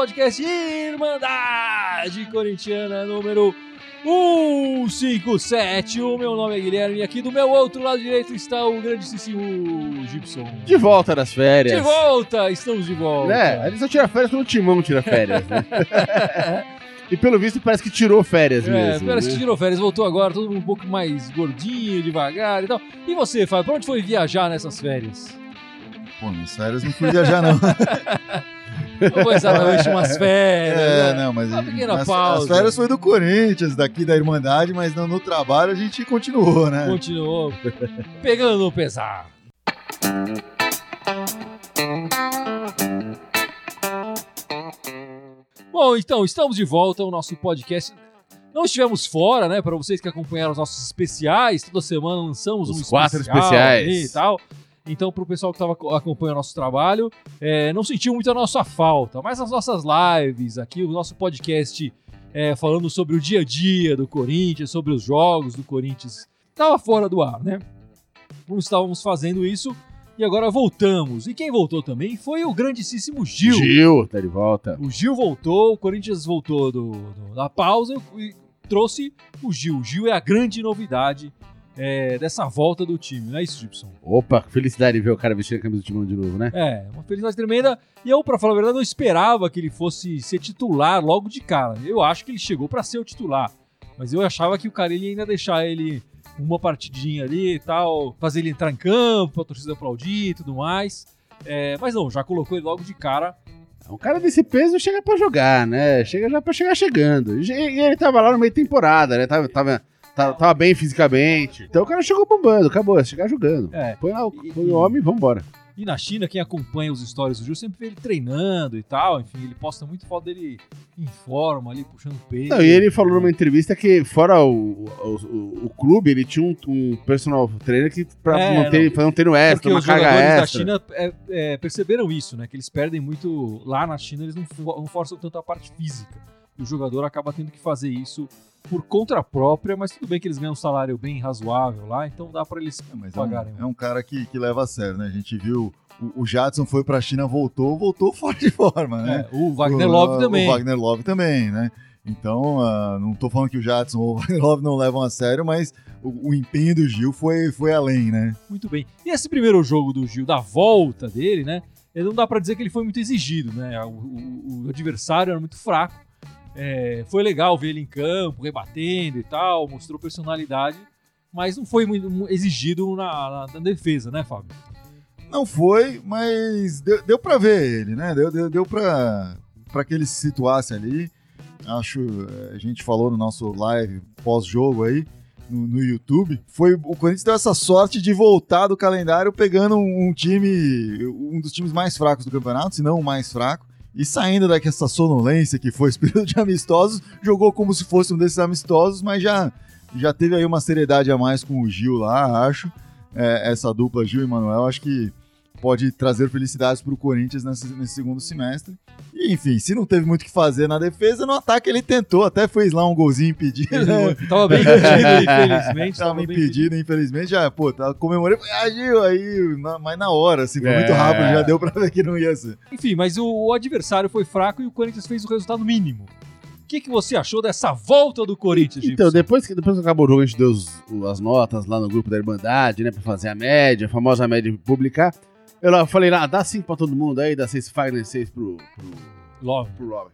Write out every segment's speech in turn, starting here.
podcast Irmandade Corintiana número 157. O meu nome é Guilherme e aqui do meu outro lado direito está o grandíssimo Gibson. De volta das férias. De volta, estamos de volta. Né? Ele só tira férias quando o Timão tira férias, né? E pelo visto parece que tirou férias É, mesmo. parece né? que tirou férias, voltou agora, todo mundo um pouco mais gordinho, devagar e tal. E você, Fábio, pra onde foi viajar nessas férias? Pô, nas férias não fui viajar, não. Não foi exatamente umas férias. É, né? não, mas Uma pequena as, pausa. as férias foi do Corinthians, daqui da Irmandade, mas no, no trabalho a gente continuou, né? Continuou pegando no pesar. Bom, então, estamos de volta ao nosso podcast. Não estivemos fora, né? Para vocês que acompanharam os nossos especiais, toda semana lançamos Os um quatro especial especiais. e tal. Então, para o pessoal que estava acompanhando o nosso trabalho, é, não sentiu muito a nossa falta, mas as nossas lives aqui, o nosso podcast é, falando sobre o dia a dia do Corinthians, sobre os jogos do Corinthians, estava fora do ar, né? Não estávamos fazendo isso e agora voltamos. E quem voltou também foi o grandíssimo Gil. Gil, tá de volta. O Gil voltou, o Corinthians voltou do, do- da pausa e trouxe o Gil. O Gil é a grande novidade é, dessa volta do time, não é isso, Gibson? Opa, felicidade de ver o cara vestindo a camisa do Timão de novo, né? É, uma felicidade tremenda. E eu, pra falar a verdade, não esperava que ele fosse ser titular logo de cara. Eu acho que ele chegou pra ser o titular. Mas eu achava que o cara ia ainda deixar ele uma partidinha ali e tal, fazer ele entrar em campo, pra torcida aplaudir e tudo mais. É, mas não, já colocou ele logo de cara. Um cara desse peso chega pra jogar, né? Chega já pra chegar chegando. E ele tava lá no meio da temporada, né? Tava, tava, tava, tava bem fisicamente. Então o cara chegou bombando, acabou, é chegar jogando. É, Põe lá o, põe o homem e vambora. E na China, quem acompanha os stories do Gil sempre vê ele treinando e tal. Enfim, ele posta muito foto dele em forma ali, puxando peso. Não, e ele falou numa entrevista que, fora o, o, o- o clube, ele tinha um, um personal trainer que pra É, manter, não. fazer um treino extra, uma os carga jogadores da extra. China é, é, perceberam isso, né? Que eles perdem muito. Lá na China, eles não, não forçam tanto a parte física. E o jogador acaba tendo que fazer isso por conta própria, mas tudo bem que eles ganham um salário bem razoável lá, então dá pra eles É, é pagarem. um, é um cara que, que leva a sério, né? A gente viu o, o Jadson foi pra China, voltou, voltou fora de forma, né? É, o Wagner O- Love também. O Wagner Love também, né? Então, ah, não tô falando que o Jadson ou o Wagner Love não levam a sério, mas o, o empenho do Gil foi, foi além, né? Muito bem. E esse primeiro jogo do Gil, da volta dele, né? Não dá pra dizer que ele foi muito exigido, né? O, o- o adversário era muito fraco. É, foi legal ver ele em campo, rebatendo e tal, mostrou personalidade, mas não foi muito mu- exigido na, na- na defesa, né, Fábio? Não foi, mas deu, deu pra ver ele, né? Deu, deu, deu pra que ele se situasse ali. Acho, eh, a gente falou no nosso live pós-jogo aí, no, no YouTube. Foi O Corinthians deu essa sorte de voltar do calendário pegando um, um time, um dos times mais fracos do campeonato, se não o mais fraco. E saindo dessa sonolência que foi esse período de amistosos, jogou como se fosse um desses amistosos, mas já, já teve aí uma seriedade a mais com o Gil lá, acho. É, essa dupla Gil e Manuel, acho que pode trazer felicidades para o Corinthians nesse, nesse segundo semestre. E, enfim, se não teve muito o que fazer na defesa, no ataque ele tentou, até fez lá um golzinho impedido. né? Tava bem impedido, infelizmente. Tava impedido, infelizmente, já, pô, tava comemorei, ah, Gil, aí, na- mas na hora, assim, foi É. muito rápido, já deu pra ver que não ia ser. Enfim, mas o, o adversário foi fraco e o Corinthians fez o resultado mínimo. O que, que você achou dessa volta do Corinthians, Então, Gibson? depois que, depois que acabou o jogo, a gente deu os- as notas lá no grupo da Irmandade, né? Pra fazer a média, a famosa média publicar. Eu falei lá, dá 5 pra todo mundo aí, dá 6 Fagner, 6 pro, pro, Love. pro Robert.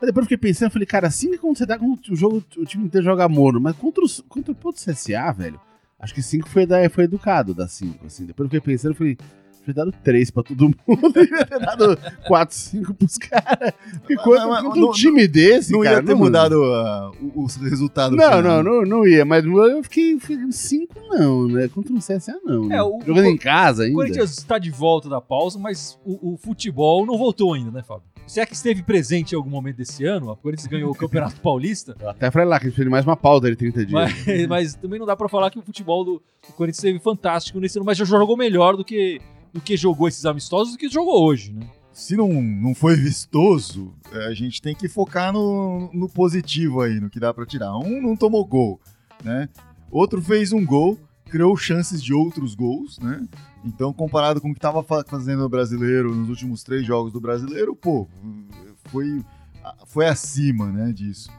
Mas depois eu fiquei pensando, falei, cara, 5 é quando você dá quando o jogo, o time inteiro joga mono, mas contra, os, contra o Porto CSA, velho, acho que 5 foi, da- foi educado, dá 5, assim. Depois eu fiquei pensando, eu falei, ter dado 3 pra todo mundo, devia ter dado 4, 5 pros caras. Porque Mas- contra, mas- contra não- um time desse, não cara... ia ter mudado ah, o, o resultado. Não, não, não, não ia, mas eu fiquei 5 não, né? Contra um CSA não. né? É, o- Jogando o- em casa O ainda. Corinthians está de volta da pausa, mas o, o futebol não voltou ainda, né, Fábio? Se é que esteve presente em algum momento desse ano, o Corinthians ganhou o Campeonato Paulista, Eu até falei lá que a gente de mais uma pausa de 30 dias. mas, mas também não dá pra falar que o futebol do, do Corinthians esteve fantástico nesse ano, mas já jogou melhor do que, do que jogou esses amistosos do que jogou hoje, né? se não, não foi vistoso, é, a gente tem que focar no, no positivo aí, no que dá pra tirar. Um não tomou gol, né? Outro fez um gol, criou chances de outros gols, né? Então, comparado com o que tava fa- fazendo o brasileiro nos últimos três jogos do brasileiro, pô, foi, foi acima né, disso.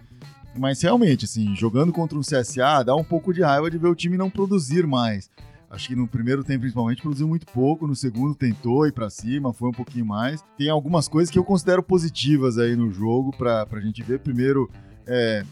Mas realmente, assim, jogando contra um CSA, dá um pouco de raiva de ver o time não produzir mais. Acho que no primeiro tempo, principalmente, produziu muito pouco. No segundo, tentou ir para cima, foi um pouquinho mais. Tem algumas coisas que eu considero positivas aí no jogo pra, pra gente ver. Primeiro, é,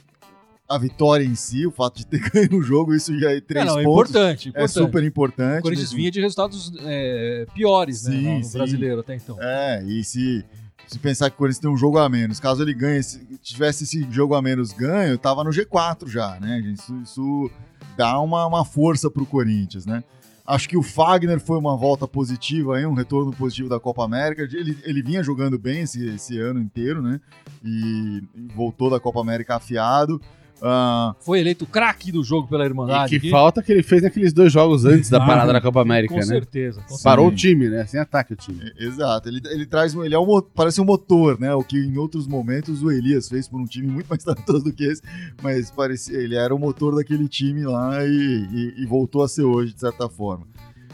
a vitória em si, o fato de ter ganho o jogo, isso já é três É, não, é pontos. importante, É importante. super importante. O Corinthians mesmo. vinha de resultados é, piores, né, Sim, no sim. brasileiro até então. É, e se, se pensar que o Corinthians tem um jogo a menos, caso ele ganhe, se tivesse esse jogo a menos ganho, tava no G4 já, né? Isso, isso dá uma, uma força pro Corinthians, né? Acho que o Fagner foi uma volta positiva aí, um retorno positivo da Copa América. Ele, ele vinha jogando bem esse, esse ano inteiro, né? E voltou da Copa América afiado. Ah, Foi eleito o craque do jogo pela E Irmandade. que aqui. falta que ele fez naqueles dois jogos antes da Ah, parada da Copa América, Com né? certeza. com certeza. Parou o time, né? Sem ataque o time. É, Exato, ele, ele traz ele é um, parece um motor, né? O que em outros momentos o Elias fez por um time muito mais talentoso do que esse, mas parecia, ele era o motor daquele time lá e, e- e voltou a ser hoje, de certa forma.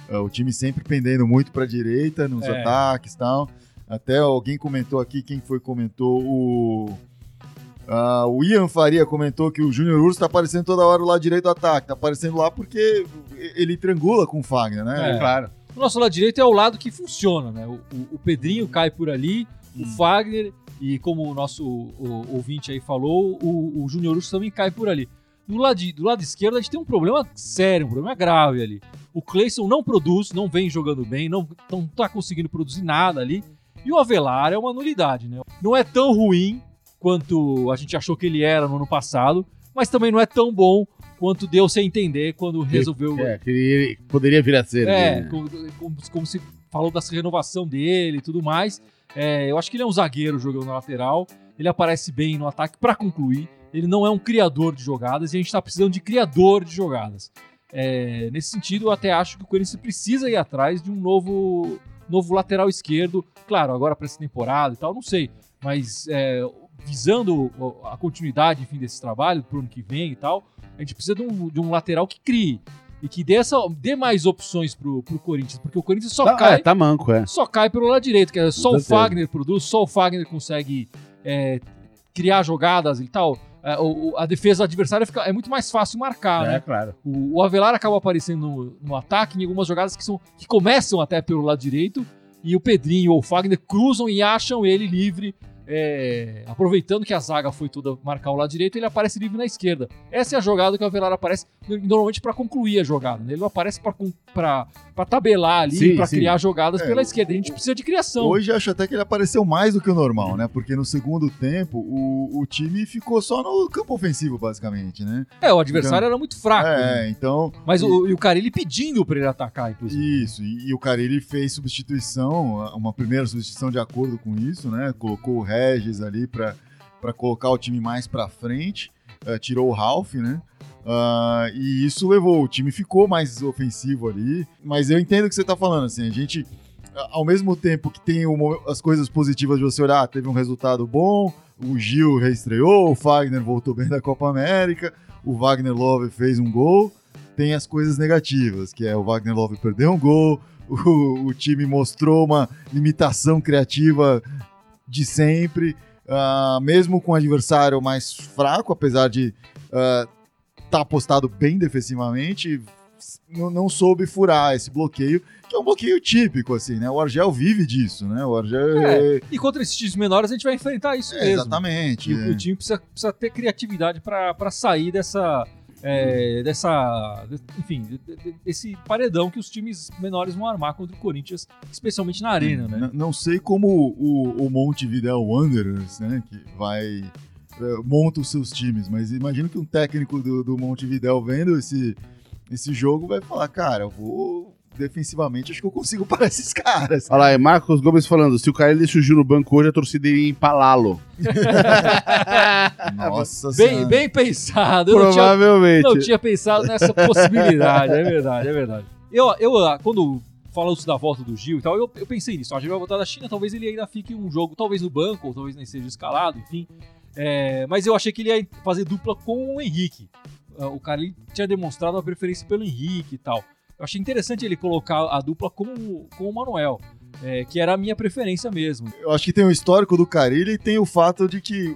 É, o time sempre pendendo muito para direita nos É. ataques e tal. Até alguém comentou aqui, quem foi comentou? O. ah, o Ian Faria comentou que o Júnior Urso tá aparecendo toda hora lado direito do ataque. Tá aparecendo lá porque ele triangula com o Fagner, né? É. Claro. O nosso lado direito é o lado que funciona, né? O, o- o Pedrinho cai por ali, o Fagner, e como o nosso o- ouvinte aí falou, o, o Júnior Urso também cai por ali. Do lado, do lado esquerdo, a gente tem um problema sério, um problema grave ali. O Cleison não produz, não vem jogando bem, não, não tá conseguindo produzir nada ali. E o Avelar é uma nulidade, né? Não é tão ruim quanto a gente achou que ele era no ano passado, mas também não é tão bom quanto deu-se a entender quando resolveu É, que ele poderia vir a ser. é, né? como, como, como se falou dessa renovação dele e tudo mais. É, eu acho que ele é um zagueiro jogando na lateral. Ele aparece bem no ataque para concluir. Ele não é um criador de jogadas e a gente está precisando de criador de jogadas. É, nesse sentido, eu até acho que o Corinthians precisa ir atrás de um novo, novo lateral esquerdo. Claro, agora para essa temporada e tal, não sei. Mas é, visando a continuidade enfim, desse trabalho pro ano que vem e tal, a gente precisa de um, de um lateral que crie e que dê, essa, dê mais opções pro, pro Corinthians, porque o Corinthians só Tá, cai é, tá manco, é. só cai pelo lado direito, que é só o. Fagner produz, só o Fagner consegue é, criar jogadas e tal. É, o- o- a defesa adversária fica, é muito mais fácil marcar, É, né? claro. O, o Avelar acaba aparecendo no, no ataque em algumas jogadas que, são, que começam até pelo lado direito e o Pedrinho ou o Fagner cruzam e acham ele livre. É, aproveitando que a zaga foi toda marcar o lado direito, ele aparece livre na esquerda. Essa é a jogada que o Avelar aparece normalmente para concluir a jogada. né? Ele não aparece para tabelar ali, para criar jogadas É, pela esquerda. A gente precisa de criação. Hoje acho até que ele apareceu mais do que o normal, né? Porque no segundo tempo o, o time ficou só no campo ofensivo, basicamente, né? É, o adversário era muito fraco. né? É, então. Mas e- o, e o Carilli pedindo pra ele atacar, inclusive. Isso, e, e o Carilli fez substituição, uma primeira substituição de acordo com isso, né? Colocou o Regis ali pra colocar o time mais pra frente, eh, tirou o Ralph, né? Ah, e isso levou, o time ficou mais ofensivo ali, mas eu entendo o que você tá falando, assim, a gente, ao mesmo tempo que tem mo- as coisas positivas de você olhar, teve um resultado bom, o Gil reestreou, o Fagner voltou bem da Copa América, o Wagner Love fez um gol, tem as coisas negativas, que é o Wagner Love perdeu um gol, o, o time mostrou uma limitação criativa de sempre, ah, mesmo com o adversário mais fraco, apesar de estar postado bem defensivamente, não, não soube furar esse bloqueio, que é um bloqueio típico, assim, né? O Argel vive disso, né? O Argel... É, E contra esses times menores a gente vai enfrentar isso É, mesmo. exatamente. E o, é. o time precisa, precisa ter criatividade pra sair dessa. É, dessa. Enfim, de- de- desse paredão que os times menores vão armar contra o Corinthians, especialmente na arena, né? N- Não sei como o, o Montevideo Wanderers, né, que vai é, monta os seus times, mas imagino que um técnico do, do Montevideo vendo esse, esse jogo vai falar, cara, eu vou defensivamente, acho que eu consigo parar esses caras. Olha lá, é Marcos Gomes falando: se o cara ele surgiu no banco hoje, a torcida iria empalá-lo. Nossa Bem, Senhora. bem pensado. Eu não tinha, Provavelmente. não tinha pensado nessa possibilidade. É verdade, é verdade. Eu, eu ah, quando falou isso da volta do Gil e tal, eu, eu pensei nisso. A gente vai voltar da China, talvez ele ainda fique um jogo, talvez no banco, ou talvez nem seja escalado, enfim. É, mas eu achei que ele ia fazer dupla com o Henrique. Ah, O cara ele tinha demonstrado uma preferência pelo Henrique e tal. Eu achei interessante ele colocar a dupla com, com o Manuel. é, que era a minha preferência mesmo. Eu acho que tem o histórico do Carilli e tem o fato de que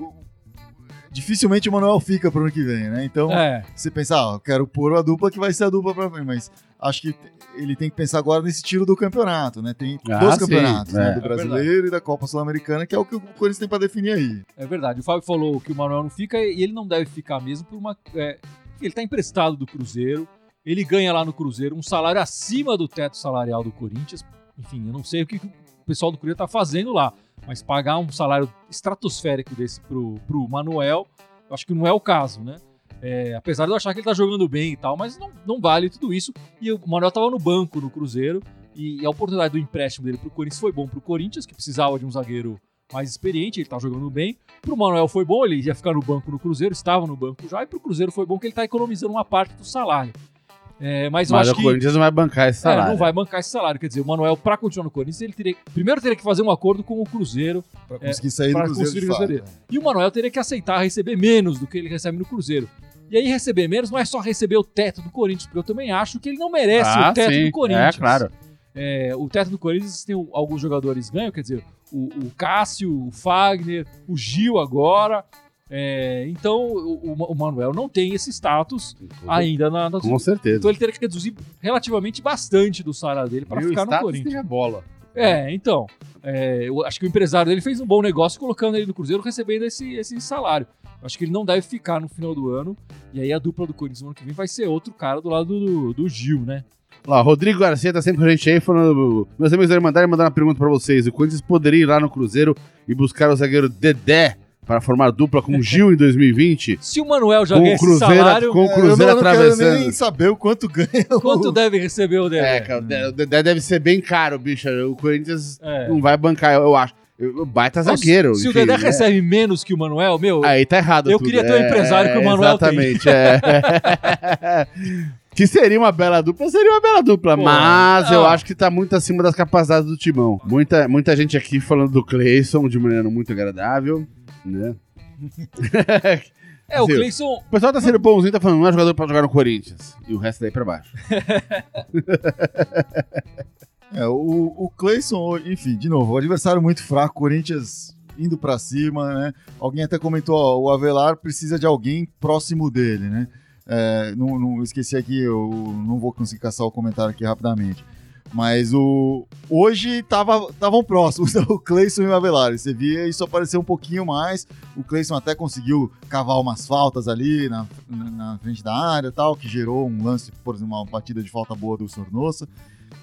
dificilmente o Manuel fica pro ano que vem, né? Então, É, você pensa, ah, eu quero pôr a dupla que vai ser a dupla pra frente, mas acho que ele tem que pensar agora nesse tiro do campeonato, né? Tem Ah, dois sim, campeonatos, né? é. Do brasileiro e da Copa Sul-Americana, que é o que o Corinthians tem pra definir aí. é verdade. O Fábio falou que o Manuel não fica e ele não deve ficar mesmo por uma. é, ele tá emprestado do Cruzeiro, ele ganha lá no Cruzeiro um salário acima do teto salarial do Corinthians. Enfim, eu não sei o que o pessoal do Cruzeiro tá fazendo lá, mas pagar um salário estratosférico desse pro, pro Manuel, eu acho que não é o caso, né? É, apesar de eu achar que ele tá jogando bem e tal, mas não, não vale tudo isso. E o Manuel tava no banco no Cruzeiro. E a oportunidade do empréstimo dele pro Corinthians foi bom pro Corinthians, que precisava de um zagueiro mais experiente, ele tá jogando bem. Pro Manuel foi bom, ele ia ficar no banco no Cruzeiro, estava no banco já, e pro Cruzeiro foi bom que ele tá economizando uma parte do salário. É, mas eu Mas acho o que Corinthians não vai bancar esse é, salário. não vai bancar esse salário. Quer dizer, o Manuel, pra continuar no Corinthians, ele teria. Primeiro teria que fazer um acordo com o Cruzeiro. Pra conseguir sair do Cruzeiro conseguir de fato. receber. E o Manuel teria que aceitar receber menos do que ele recebe no Cruzeiro. E aí, receber menos não é só receber o teto do Corinthians, porque eu também acho que ele não merece Ah, o teto sim. do Corinthians. É, claro. É, o teto do Corinthians tem o- alguns jogadores ganham, quer dizer, o, o Cássio, o Fagner, o Gil agora. É, então, o, o Manuel não tem esse status ainda na, na Com certeza. Então ele teria que reduzir relativamente bastante do salário dele para ficar no Corinthians. tem bola. É, então. é, eu acho que o empresário dele fez um bom negócio colocando ele no Cruzeiro recebendo esse, esse salário. Eu acho que ele não deve ficar no final do ano. E aí a dupla do Corinthians no ano que vem vai ser outro cara do lado do, do Gil, né? Lá, Rodrigo Garcia tá sempre com a gente aí falando. Meus amigos devem mandar mandar uma pergunta pra vocês. O Corinthians poderia ir lá no Cruzeiro e buscar o zagueiro Dedé para formar dupla com o Gil em 2020? Se o Manuel já Com ganha o Cruzeiro, esse salário, com o É, Cruzeiro eu não, não quero atravessando. nem saber o quanto ganha o- quanto deve receber o Dedé? É, cara, o Dedé- o Dedé deve ser bem caro, bicho. O Corinthians É. não vai bancar, eu, eu acho. Eu- Baita zagueiro. Se, se o enfim, Dedé é. recebe menos que o Manuel, meu, Aí tá errado. Eu tudo. queria ter o empresário que o Manuel tem. Exatamente, é. que seria uma bela dupla, seria uma bela dupla, Pô, mas eu não. acho que tá muito acima das capacidades do Timão. Muita, muita gente aqui falando do Cleison de maneira muito agradável, né? é, o. Cleison. O pessoal tá sendo bonzinho, tá falando, não é jogador pra jogar no Corinthians. E o resto daí pra baixo. É, o, o Cleison, enfim, de novo, o adversário muito fraco, Corinthians indo pra cima, né? Alguém até comentou, ó, o Avelar precisa de alguém próximo dele, né? É, não, não- esqueci aqui, eu não vou conseguir caçar o comentário aqui rapidamente. Mas o hoje estavam próximos, o Cleison e o Avelar. Você via isso aparecer um pouquinho mais. O Cleison até conseguiu cavar umas faltas ali na, na, frente da área tal, que gerou um lance, por exemplo, uma batida de falta boa do Sornosa.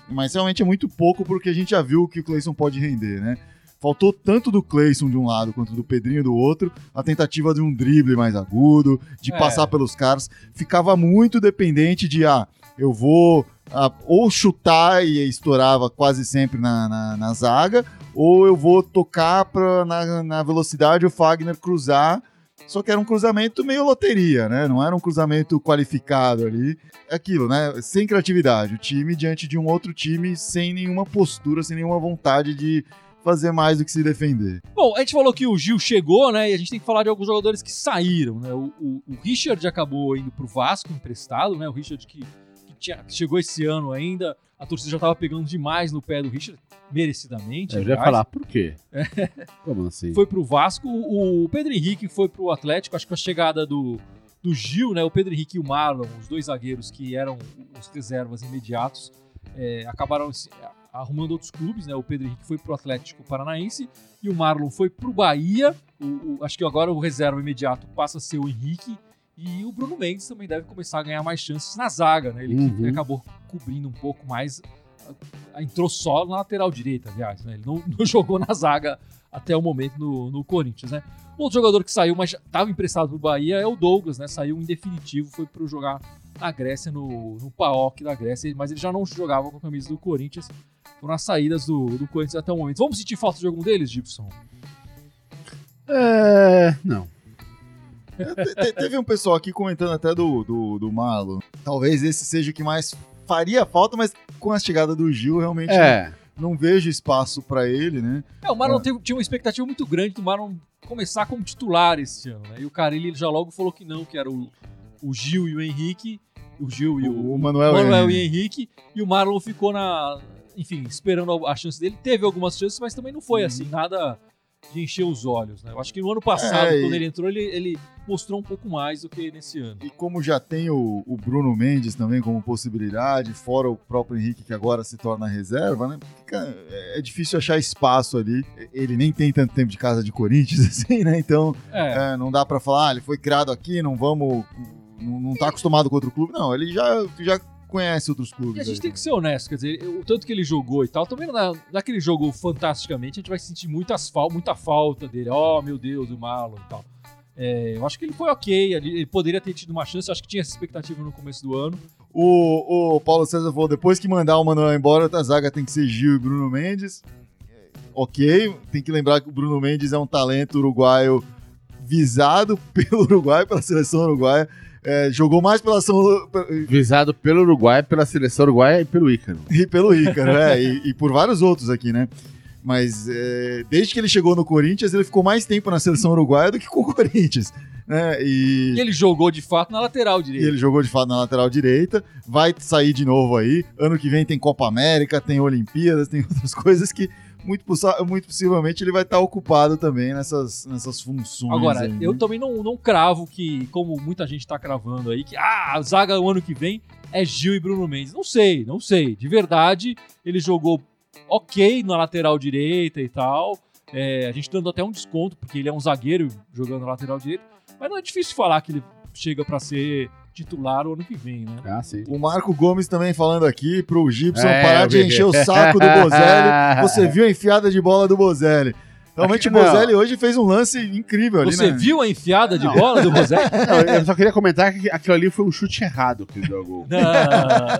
Mas realmente é muito pouco porque a gente já viu o que o Cleison pode render, né? Faltou tanto do Cleison de um lado quanto do Pedrinho do outro, a tentativa de um drible mais agudo, de É. passar pelos caras. Ficava muito dependente de, ah, eu vou ah, ou chutar e estourava quase sempre na, na, na zaga, ou eu vou tocar pra, na, na velocidade o Fagner cruzar. Só que era um cruzamento meio loteria, né? Não era um cruzamento qualificado ali. É aquilo, né? Sem criatividade. O time diante de um outro time sem nenhuma postura, sem nenhuma vontade de fazer mais do que se defender. Bom, a gente falou que o Gil chegou, né? E a gente tem que falar de alguns jogadores que saíram, né? O, o- o Richard acabou indo pro Vasco emprestado, né? O Richard que tinha- chegou esse ano ainda. A torcida já tava pegando demais no pé do Richard, merecidamente. Eu já ia falar, por quê? Como assim? Foi pro Vasco. O Pedro Henrique foi pro Atlético. Acho que com a chegada do, do Gil, né? O Pedro Henrique e o Marlon, os dois zagueiros que eram os reservas imediatos, é, acabaram arrumando outros clubes, né? O Pedro Henrique foi pro Atlético Paranaense e o Marlon foi pro Bahia. O- o- acho que agora o reserva imediato passa a ser o Henrique. E o Bruno Mendes também deve começar a ganhar mais chances na zaga, né? Ele que Uhum. acabou cobrindo um pouco mais. a- Entrou só na lateral direita, aliás, né? Ele não, não jogou na zaga até o momento no, no Corinthians, né? Outro jogador que saiu, mas estava emprestado pro Bahia é o Douglas, né? Saiu em definitivo, foi pro jogar na Grécia, no, no PAOK da Grécia, mas ele já não jogava com a camisa do Corinthians. Foram as saídas do, do Corinthians até o momento. Vamos sentir falta de algum deles, Gibson? É. Não. Te- te- Teve um pessoal aqui comentando até do, do, do Marlon. Talvez esse seja o que mais faria falta, mas com a chegada do Gil, realmente É. não vejo espaço pra ele, né? É, o Marlon É. teve- tinha uma expectativa muito grande do Marlon começar como titular esse ano, né? E o Carilli já logo falou que não, que era o, o Gil e o Henrique. O Gil e o, O Manuel Manuel Henrique. e Henrique. E o Marlon ficou na, enfim, esperando a chance dele. Teve algumas chances, mas também não foi Uhum. assim, nada de encher os olhos, né? Eu acho que no ano passado, É, e- quando ele entrou, ele, ele mostrou um pouco mais do que nesse ano. E como já tem o, o Bruno Mendes também como possibilidade, fora o próprio Henrique que agora se torna reserva, né? Fica- é difícil achar espaço ali. Ele nem tem tanto tempo de casa de Corinthians, assim, né? Então É, é, não dá pra falar, ah, ele foi criado aqui, não vamos. Não, não tá acostumado com outro clube. Não, ele já, já conhece outros clubes. E a gente aí tem que ser honesto, quer dizer, o tanto que ele jogou e tal, também não é, não é que ele jogou fantasticamente, a gente vai sentir muitas fal muita falta dele. Oh, meu Deus, o Marlon e tal. É, eu acho que ele foi ok, ele, ele poderia ter tido uma chance, eu acho que tinha essa expectativa no começo do ano. O, o Paulo César falou: depois que mandar o Manuel embora, a zaga tem que ser Gil e Bruno Mendes. Ok, tem que lembrar que o Bruno Mendes é um talento uruguaio visado pelo Uruguai, pela seleção uruguaia. É, jogou mais pela seleção Visado pelo Uruguai, pela seleção uruguaia e pelo Ícaro. e pelo Ícaro, é, e, e por vários outros aqui, né? Mas é, desde que ele chegou no Corinthians, ele ficou mais tempo na seleção uruguaia do que com o Corinthians. Né? E, E ele jogou de fato na lateral e direita. ele jogou de fato na lateral direita, vai sair de novo aí. Ano que vem tem Copa América, tem Olimpíadas, tem outras coisas que muito, muito possivelmente ele vai estar ocupado também nessas, nessas funções. Agora, aí, eu né? também não, não cravo que, como muita gente tá cravando aí, que ah, a zaga o ano que vem é Gil e Bruno Mendes. Não sei, não sei. De verdade, ele jogou ok na lateral direita e tal. É, a gente dando até um desconto, porque ele é um zagueiro jogando na lateral direita. Mas não é difícil falar que ele chega pra ser titular o ano que vem, né? Ah, sim. O Marco Gomes também falando aqui pro Gibson É, parar de encher o saco do Bozelli. Você viu a enfiada de bola do Bozelli. Realmente o não. Bozelli hoje fez um lance incrível ali, Você né? viu a enfiada de Não. bola do Rosé? Não, eu só queria comentar que aquilo ali foi um chute errado que ele deu gol. Não,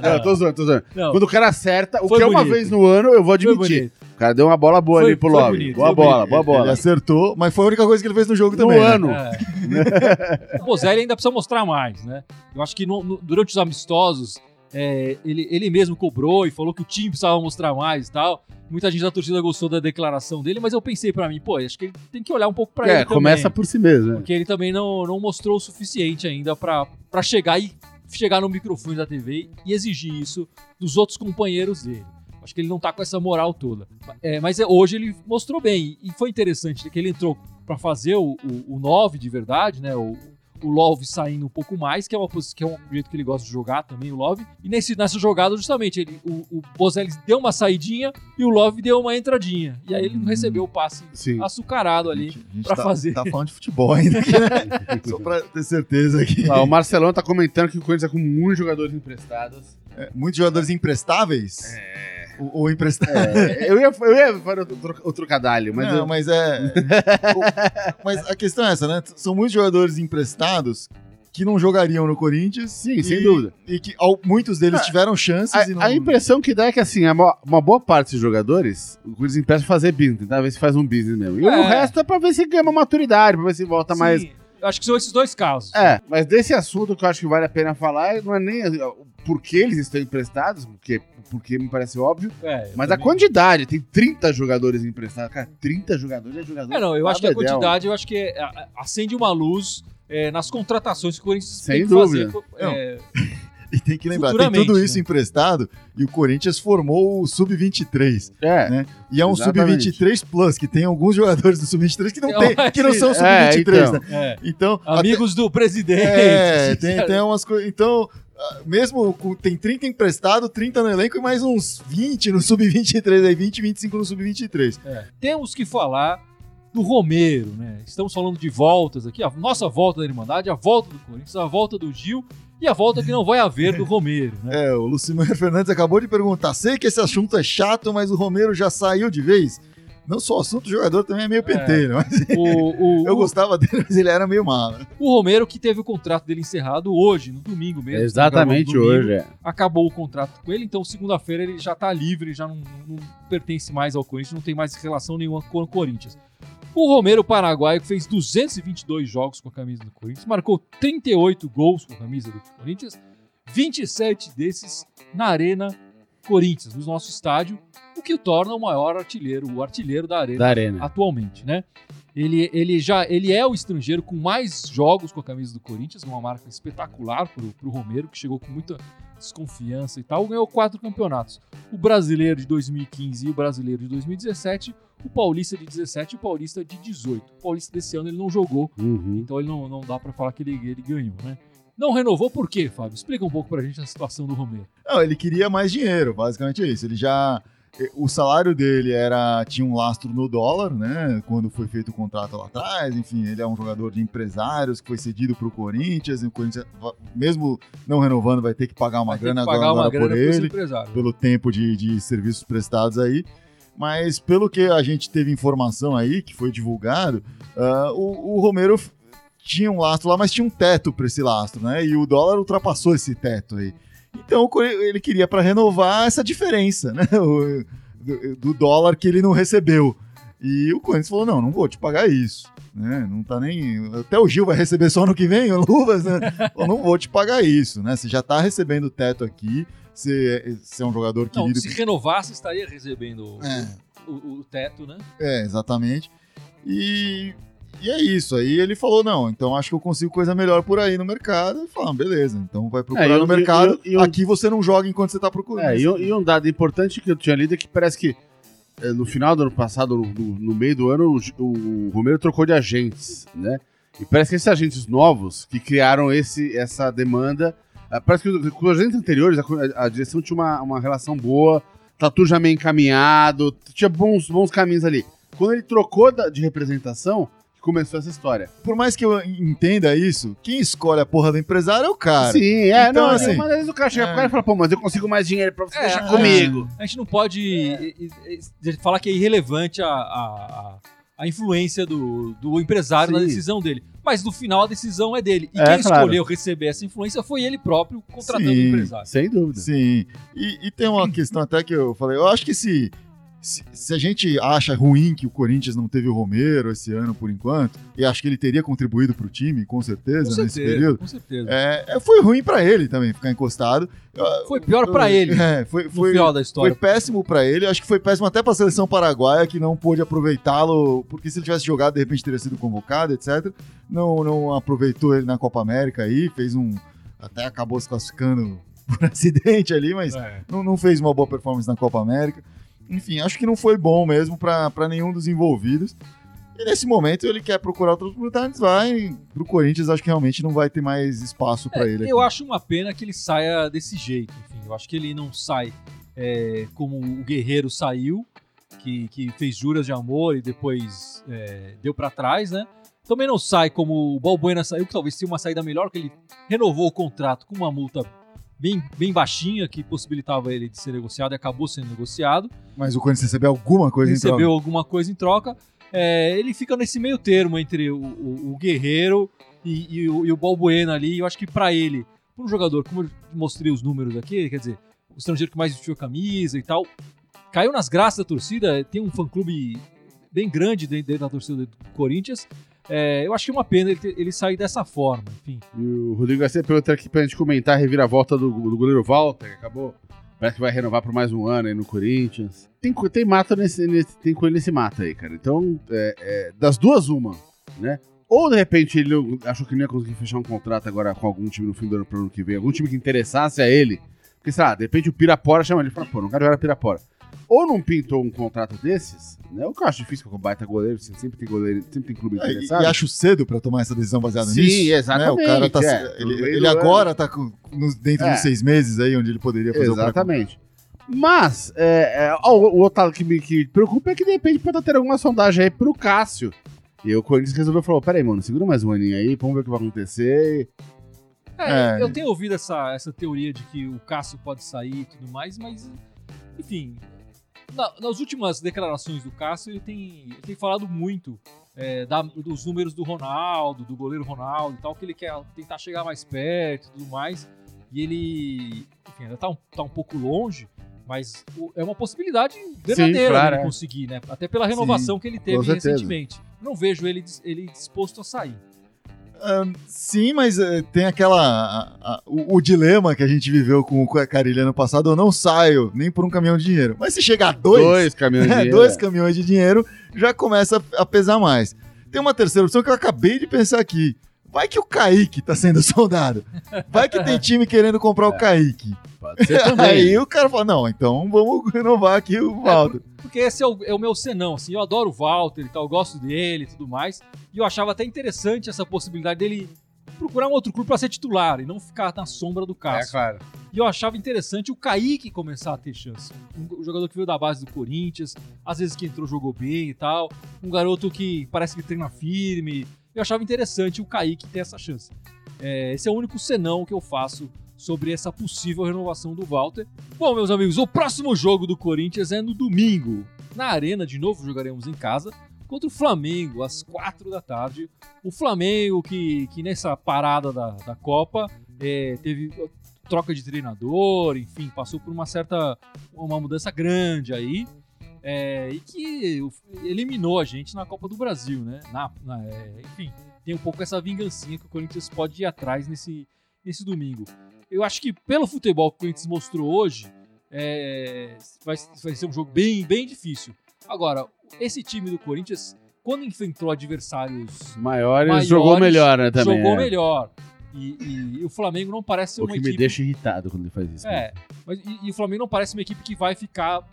Não, eu tô zoando, tô zoando. não. Quando o cara acerta, o Foi que é uma bonito. vez no ano, eu vou admitir. Cara deu uma bola boa Foi- ali pro Love. bonito, Boa bola, bonito. boa Ele bola. acertou, mas foi a única coisa que ele fez no jogo No também. né? ano. É. o Bozelli ainda precisa mostrar mais, né? Eu acho que no- no- durante os amistosos, é, ele, ele mesmo cobrou e falou que o time precisava mostrar mais e tal. Muita gente da torcida gostou da declaração dele, mas eu pensei pra mim, pô, acho que ele tem que olhar um pouco pra É, ele começa também. por si mesmo, né? Porque ele também não, não mostrou o suficiente ainda pra chegar e chegar no microfone da TV e exigir isso dos outros companheiros dele. Acho que ele não tá com essa moral toda. É, mas é, hoje ele mostrou bem. E foi interessante que ele entrou pra fazer o, o, o 9 de verdade, né? O, o Love saindo um pouco mais, que é, uma, que é um jeito que ele gosta de jogar também, o Love. E nesse, nessa jogada, justamente, ele, o, o Bozelli deu uma saidinha e o Love deu uma entradinha. E aí ele não Hum. recebeu o passe Sim. açucarado ali. A gente pra tá, fazer. tá falando de futebol ainda aqui, né? Só pra ter certeza aqui. O Marcelão tá comentando que o Corinthians é com muitos jogadores emprestados. É, muitos jogadores imprestáveis? Ou, ou emprestados? É, eu, ia, eu ia fazer o, tro- o trocadilho, mas Não, eu- mas é. o- mas a questão é essa, né? São muitos jogadores emprestados que não jogariam no Corinthians. sim, e- sem dúvida. E que ao- muitos deles Ah, tiveram chances e não. A, a impressão que dá é que, assim, a mo- uma boa parte desses jogadores, o Corinthians empresta pra fazer business, tentar ver se faz um business mesmo. E É. o resto é pra ver se ganha uma maturidade, pra ver se volta mais. Eu acho que são esses dois casos. É, mas desse assunto que eu acho que vale a pena falar, não é nem o porquê eles estão emprestados, porque, porque me parece óbvio, É, mas a também- quantidade, tem 30 jogadores emprestados. Cara, 30 jogadores é jogador. É, não, eu acho que a quantidade, eu acho que é- a- acende uma luz é, nas contratações que o Corinthians Sem tem que dúvida. fazer. É, E tem que lembrar, tem tudo isso né? emprestado e o Corinthians formou o Sub-23. É, né? E é um Exatamente. Sub-23 Plus, que tem alguns jogadores do Sub-23 que não, Eu tem, que não são é, Sub-23, então. né? é. Então, Amigos do presidente. É, tem, tem umas coisas. Então, ah, mesmo com, tem 30 emprestado, 30 no elenco e mais uns 20 no sub-23, aí 20, 25 no sub-23. É. Temos que falar do Romero, né? Estamos falando de voltas aqui, a nossa volta da Irmandade, a volta do Corinthians, a volta do Gil e a volta que não vai haver do Romero, né? É, o Lucimar Fernandes acabou de perguntar: sei que esse assunto é chato, mas o Romero já saiu de vez? Não só o assunto, o jogador também é meio pentelho, mas O, o, eu gostava dele, mas ele era meio mal. né? o Romero que teve o contrato dele encerrado hoje, no domingo mesmo. exatamente domingo, hoje, é. Acabou o contrato com ele, então segunda-feira ele já tá livre, já não, não pertence mais ao Corinthians, não tem mais relação nenhuma com o Corinthians. O Romero Paraguaio fez 222 jogos com a camisa do Corinthians, marcou 38 gols com a camisa do Corinthians, 27 desses na Arena Corinthians, no nosso estádio, o que o torna o maior artilheiro, o artilheiro da Arena Da Arena. atualmente, né? Ele, ele já ele é o estrangeiro com mais jogos com a camisa do Corinthians, uma marca espetacular pro, pro Romero, que chegou com muita, desconfiança e tal, ganhou quatro campeonatos. O brasileiro de 2015 e o brasileiro de 2017, o paulista de 17 e o paulista de 18. O paulista desse ano ele não jogou, Uhum. então ele não, não dá pra falar que ele, ele ganhou, né? Não renovou por quê, Fábio? Explica um pouco pra gente a situação do Romero. Não, ele queria mais dinheiro, basicamente é isso. Ele já. O salário dele era tinha um lastro no dólar, né? Quando foi feito o contrato lá atrás. Enfim, ele é um jogador de empresários que foi cedido para o Corinthians. E o Corinthians, mesmo não renovando, vai ter que pagar uma Vai ter grana que pagar agora, uma agora grana por ele, pelo tempo de, de serviços prestados aí. Mas pelo que a gente teve informação aí, que foi divulgado, ah, o, o Romero tinha um lastro lá, mas tinha um teto para esse lastro, né? E o dólar ultrapassou esse teto aí. Então ele queria para renovar essa diferença, né? Do, do dólar que ele não recebeu. E o Corinthians falou: não, não vou te pagar isso. Né? Não tá nem. Até o Gil vai receber só no que vem, o Luvas, né? Falou, não vou te pagar isso, né? Você já tá recebendo o teto aqui. Você, você é um jogador Não, querido. se renovasse, estaria recebendo É. o, o- o teto, né? É, exatamente. E, e é isso. Aí ele falou: não, então acho que eu consigo coisa melhor por aí no mercado. E falou: ah, beleza, então vai procurar É, e no mercado. e o- e o- Aqui você não joga enquanto você tá procurando. É, e, um- e um dado importante que eu tinha lido é que parece que no final do ano passado, no, no- meio do ano, o, o Romero trocou de agentes, né? E parece que esses agentes novos que criaram esse, essa demanda. ah, Parece que com os agentes anteriores a, a direção tinha uma, uma relação boa, tá tudo já meio encaminhado, tinha bons, bons caminhos ali. Quando ele trocou da- de representação, que começou essa história. Por mais que eu entenda isso, quem escolhe a porra do empresário é o cara. Sim, é, Então, não, assim, mas às vezes o cara chega é. pro cara e fala, pô, mas eu consigo mais dinheiro pra você É, deixar é. comigo. A gente não pode e- falar que é irrelevante a, a, a- influência do, do empresário na Sim. decisão dele. Mas no final a decisão é dele. E É, quem claro. escolheu receber essa influência foi ele próprio contratando o Sim. empresário. Sem dúvida. Sim. E, e tem uma questão até que eu falei, eu acho que se, se, se a gente acha ruim que o Corinthians não teve o Romero esse ano por enquanto, e acho que ele teria contribuído pro time, com certeza, Com nesse certeza, período, com certeza. é, é, foi ruim pra ele também ficar encostado. Foi pior pra ele É, foi, foi, final da foi história. péssimo pra ele, acho que foi péssimo até pra seleção paraguaia, que não pôde aproveitá-lo, porque se ele tivesse jogado, de repente teria sido convocado, etc. Não, não aproveitou ele na Copa América aí, fez um. Até acabou se classificando por acidente ali, mas É. não, não fez uma boa performance na Copa América. Enfim, acho que não foi bom mesmo pra nenhum dos envolvidos. E nesse momento ele quer procurar outras oportunidades, vai. Pro Corinthians, acho que realmente não vai ter mais espaço ele. É, Eu aqui. acho uma pena que ele saia desse jeito. Enfim, eu acho que ele não sai é, como o Guerreiro saiu, que, que fez juras de amor e depois é, deu pra trás, né? Também não sai como o Balbuena saiu, que talvez tenha uma saída melhor, que ele renovou o contrato com uma multa bem, bem baixinha, que possibilitava ele de ser negociado e acabou sendo negociado. Mas o Corinthians recebeu alguma coisa em troca. recebeu alguma coisa em troca. É, ele fica nesse meio termo entre o, o- o Guerreiro e, e o, e o Balbuena ali. Eu acho que pra ele, para um jogador, como eu mostrei os números aqui, quer dizer, o estrangeiro que mais vestiu a camisa e tal, caiu nas graças da torcida, tem um fã-clube bem grande dentro da torcida do Corinthians. É, eu é uma pena ele, ele sair dessa forma, enfim. E o Rodrigo Garcia pergunta aqui pra gente comentar a reviravolta do, do goleiro Walter, que acabou. Parece que vai renovar por mais um ano aí no Corinthians. Tem, tem mata nesse, nesse- tem coelho nesse mata aí, cara. Então, é, é, das duas, uma, né? Ou de repente ele achou que não ia conseguir fechar um contrato agora com algum time no fim do ano pro ano que vem, algum time que interessasse a ele. Porque, sei lá, de repente o Pirapora chama ele e fala, pô, não quero jogar Pirapora. Ou não pintou um contrato desses, né? O que eu acho difícil com o baita goleiro, assim, sempre tem goleiro, sempre tem clube É, e, interessado. e acho cedo pra tomar essa decisão baseada Sim, nisso. exatamente, né? O cara tá, é. ele, No ele agora tá com- nos- dentro É. dos seis meses aí, onde ele poderia fazer Exatamente. Mas, é, é, ó, o, o outro que me que preocupa é que de repente pode tendo alguma sondagem aí pro Cássio. E o Corinthians resolveu falar: peraí, mano, segura mais um aninho aí, vamos ver o que vai acontecer. É, É. eu tenho ouvido essa, essa teoria de que o Cássio pode sair e tudo mais, mas, enfim, na- nas últimas declarações do Cássio, ele tem, ele tem falado muito é, da- dos números do Ronaldo, do goleiro Ronaldo e tal, que ele quer tentar chegar mais perto e tudo mais. E ele, enfim, ainda tá um, tá um pouco longe, mas é uma possibilidade verdadeira claro, dele é. conseguir, né? Até pela renovação que ele teve recentemente. Não vejo ele, ele disposto a sair. Sim, mas eh, tem aquela. a- a- o, o dilema que a gente viveu com o Carilha ano passado, eu não saio nem por um caminhão de dinheiro. Mas se chegar a dois, caminhões né, de dois é. caminhões de dinheiro, já começa a pesar mais. Tem uma terceira opção que eu acabei de pensar aqui. Vai que o Kaique tá sendo soldado. Vai que tem time querendo comprar o Kaique. Pode ser também. Aí o cara fala, não, então vamos renovar aqui o Walter. Porque esse é o, é o meu senão, assim, eu adoro o Walter e tal, eu gosto dele e tudo mais. E eu achava até interessante essa possibilidade dele procurar um outro clube pra ser titular e não ficar na sombra do É, Cássio. claro. E eu achava interessante o Kaique começar a ter chance. Um jogador que veio da base do Corinthians, às vezes que entrou jogou bem e tal. Um garoto que parece que treina firme. Eu achava interessante o Kaique ter essa chance. É, esse é o único senão que eu faço sobre essa possível renovação do Walter. Bom, meus amigos, o próximo jogo do Corinthians é no domingo. Na Arena, de novo, jogaremos em casa contra o Flamengo, às quatro da tarde. O Flamengo que, que nessa parada da, da Copa é, teve troca de treinador, enfim, passou por uma certa uma mudança grande aí. É, e que o- eliminou a gente na Copa do Brasil, né? Na- na- é, enfim, tem um pouco essa vingancinha que o Corinthians pode ir atrás nesse, nesse domingo. Eu acho que pelo futebol que o Corinthians mostrou hoje, é, vai, vai ser um jogo bem, bem difícil. Agora, esse time do Corinthians, quando enfrentou adversários Maiores, Maiores, jogou melhor, né, também. jogou é. melhor. E, e- o Flamengo não parece ser O uma que equipe. me deixa irritado quando ele faz isso. né? É, mas, e, e o Flamengo não parece uma equipe que vai ficar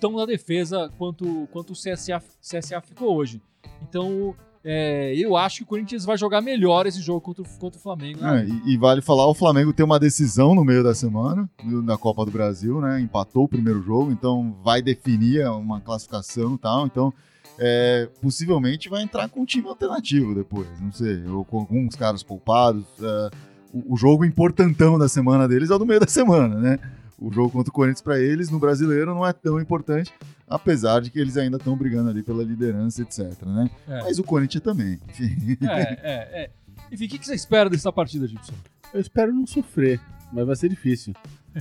tão na defesa quanto, quanto o CSA, CSA ficou hoje. Então, é, eu acho que o Corinthians vai jogar melhor esse jogo contra, contra o Flamengo. né? É, e, e vale falar, o Flamengo tem uma decisão no meio da semana, na Copa do Brasil, né? Empatou o primeiro jogo, então vai definir uma classificação e tal. Então, é, possivelmente vai entrar com um time alternativo depois, não sei, ou com alguns caras poupados. é, o, o jogo importantão da semana deles é o do meio da semana, né? O jogo contra o Corinthians para eles no brasileiro não é tão importante, apesar de que eles ainda estão brigando ali pela liderança, etc, né? É, Mas o Corinthians também, enfim. é, é, é. Enfim, o que, que você espera dessa partida, Gibson? Eu espero não sofrer, mas vai ser difícil.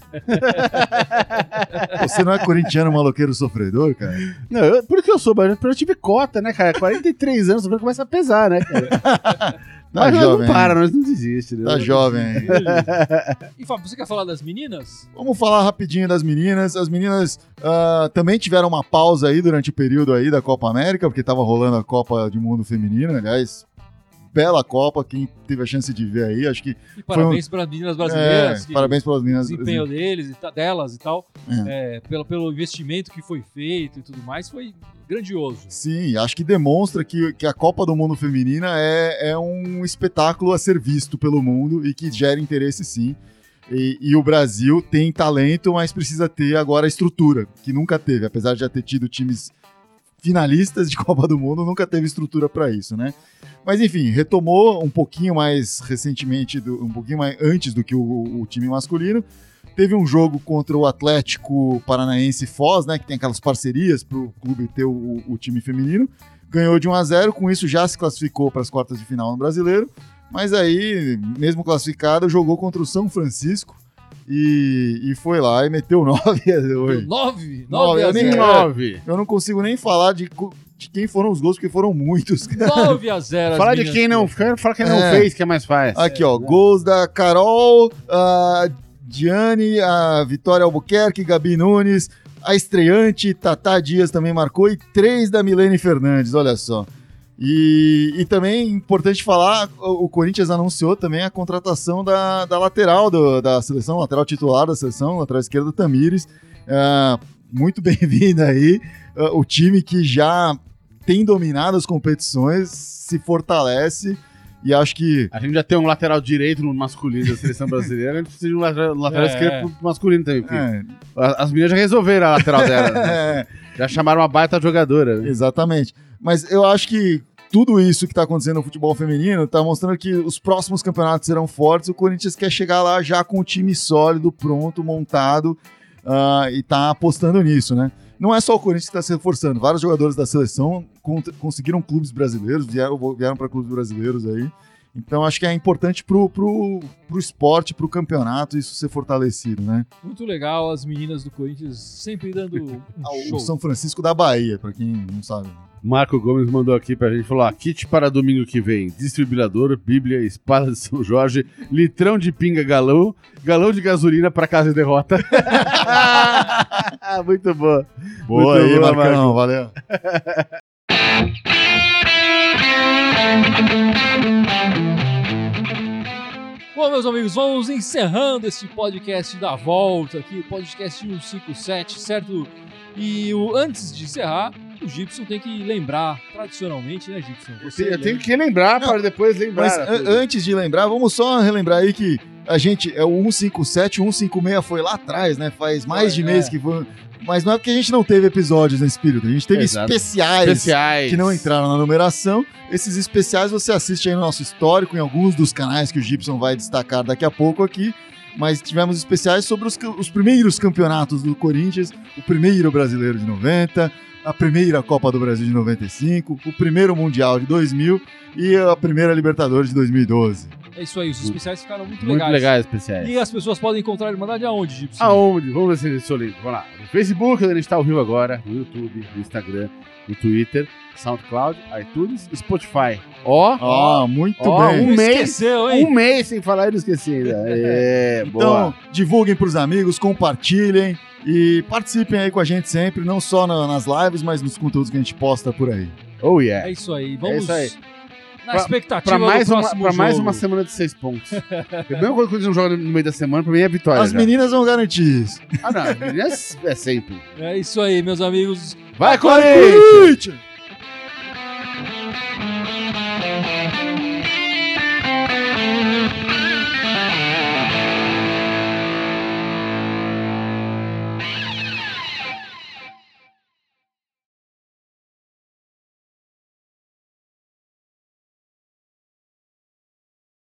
Você não é corintiano maloqueiro sofredor, cara? Não, eu, por que eu sou? Mas eu tive cota, né, cara? 43 anos, sofrendo começa a pesar, né, cara? Tá mas nós jovem. não para, nós não desiste, né? Tá jovem. E Fábio, você quer falar das meninas? Vamos falar rapidinho das meninas. As meninas ah, também tiveram uma pausa aí durante o período aí da Copa América, porque tava rolando a Copa de Mundo Feminino, aliás. Bela Copa, quem teve a chance de ver aí, acho que E parabéns para as meninas brasileiras. é, parabéns pelas o meninas. desempenho deles e delas e tal, é, pelo, pelo investimento que foi feito e tudo mais, foi grandioso. Sim, acho que demonstra que, que a Copa do Mundo Feminina é, é um espetáculo a ser visto pelo mundo e que gera interesse sim. E, e o Brasil tem talento, mas precisa ter agora a estrutura, que nunca teve. Apesar de já ter tido times finalistas de Copa do Mundo, nunca teve estrutura para isso, né? Mas enfim, retomou um pouquinho mais recentemente, do- um pouquinho mais antes do que o, o time masculino. Teve um jogo contra o Atlético Paranaense Foz, né? Que tem aquelas parcerias para o clube ter o, o time feminino. Ganhou de 1 a 0 com isso já se classificou para as quartas de final no brasileiro. Mas aí, mesmo classificado, jogou contra o São Francisco e, e foi lá e meteu 9 a 8. Nove? Nove, Nove a eu nem- zero. Nove. Eu não consigo nem falar de, de quem foram os gols, porque foram muitos. 9 a 0 as Fala de quem não, fala quem não É. fez, que é mais fácil. Aqui, ó, gols da Carol, a Diane, a Vitória Albuquerque, Gabi Nunes, a estreante Tatá Dias também marcou e três da Milene Fernandes, olha só. E, e também importante falar, o, o Corinthians anunciou também a contratação da, da lateral do- da seleção, lateral titular da seleção, lateral esquerda Tamires. Ah, muito bem-vinda aí. Ah, o time que já tem dominado as competições se fortalece e acho que A gente já tem um lateral direito no masculino da seleção brasileira, a gente precisa de um lateral, lateral É. esquerdo pro masculino também. É, As meninas já resolveram a lateral dela. né? é, Já chamaram uma baita jogadora. né? exatamente. Mas eu acho que tudo isso que está acontecendo no futebol feminino está mostrando que os próximos campeonatos serão fortes. O Corinthians quer chegar lá já com o time sólido, pronto, montado ah, e tá apostando nisso, né? Não é só o Corinthians que está se reforçando. Vários jogadores da seleção con- conseguiram clubes brasileiros, vieram, vieram para clubes brasileiros aí. Então acho que é importante pro, pro, pro esporte, pro campeonato, isso ser fortalecido, né? Muito legal, as meninas do Corinthians sempre dando um Ah, show. O São Francisco da Bahia, para quem não sabe. Marco Gomes mandou aqui pra gente, falou, ó, kit para domingo que vem, distribuidor, bíblia, espada de São Jorge, litrão de pinga galão, galão de gasolina pra casa e derrota. Muito boa. Boa Muito aí, boa, Marcão, Marco. valeu. meus amigos, vamos encerrando esse podcast da volta aqui, podcast 157, certo? E o, antes de encerrar, o Gibson tem que lembrar, tradicionalmente, né, Gibson? Você Eu tenho que lembrar para depois lembrar. Mas an- antes de lembrar, vamos só relembrar aí que a gente é o 157, o 156 foi lá atrás, né? Faz mais de Foi, mês é. que foi. Mas não é porque a gente não teve episódios nesse período, a gente teve Exato. especiais, especiais. que não entraram na numeração. Esses especiais você assiste aí no nosso histórico, em alguns dos canais que o Gibson vai destacar daqui a pouco aqui. Mas tivemos especiais sobre os, os primeiros campeonatos do Corinthians, o primeiro brasileiro de 90, a primeira Copa do Brasil de 95, o primeiro Mundial de 2000 e a primeira Libertadores de 2012. É isso aí, os especiais ficaram muito, Muito legais. legais especiais. E as pessoas podem encontrar a Irmandade aonde, Gibson? Aonde? Vamos ver se ele solido. Vamos lá. No Facebook, onde ele está ao vivo agora, no YouTube, no Instagram, no Twitter, SoundCloud, iTunes, Spotify. Ó, Ó, muito Ó, bem. um Não mês- esqueceu, hein? um mês sem falar e não esqueci ainda. É, Então, boa. divulguem pros amigos, compartilhem e participem aí com a gente sempre, não só na- nas lives, mas nos conteúdos que a gente posta por aí. Oh yeah. É isso aí, vamos isso aí. Na Pra- expectativa Pra mais, do uma, pra mais jogo. uma semana de seis pontos. É a mesma coisa que eles não jogam no meio da semana, pra mim é vitória. As já. meninas vão garantir isso. Ah, não, as meninas é sempre. É isso aí, meus amigos. Vai, Vai, Corinthians! Corinthians!